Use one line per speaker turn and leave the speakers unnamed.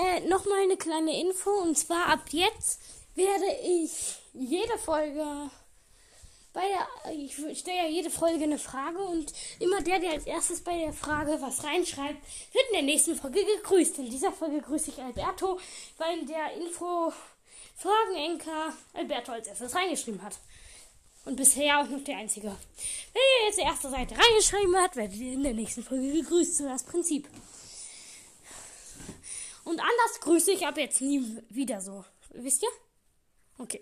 äh, nochmal eine kleine Info. Und zwar ab jetzt werde ich jede Folge bei der, ich stelle ja jede Folge eine Frage und immer der, der als erstes bei der Frage was reinschreibt, wird in der nächsten Folge gegrüßt. In dieser Folge grüße ich Alberto, weil in der Info Fragenenker Alberto als erstes reingeschrieben hat. Und bisher auch noch der Einzige. Wenn ihr jetzt die erste Seite reingeschrieben habt, werdet ihr in der nächsten Folge gegrüßt. So das Prinzip. Und anders grüße ich ab jetzt nie wieder so. Wisst ihr? Okay.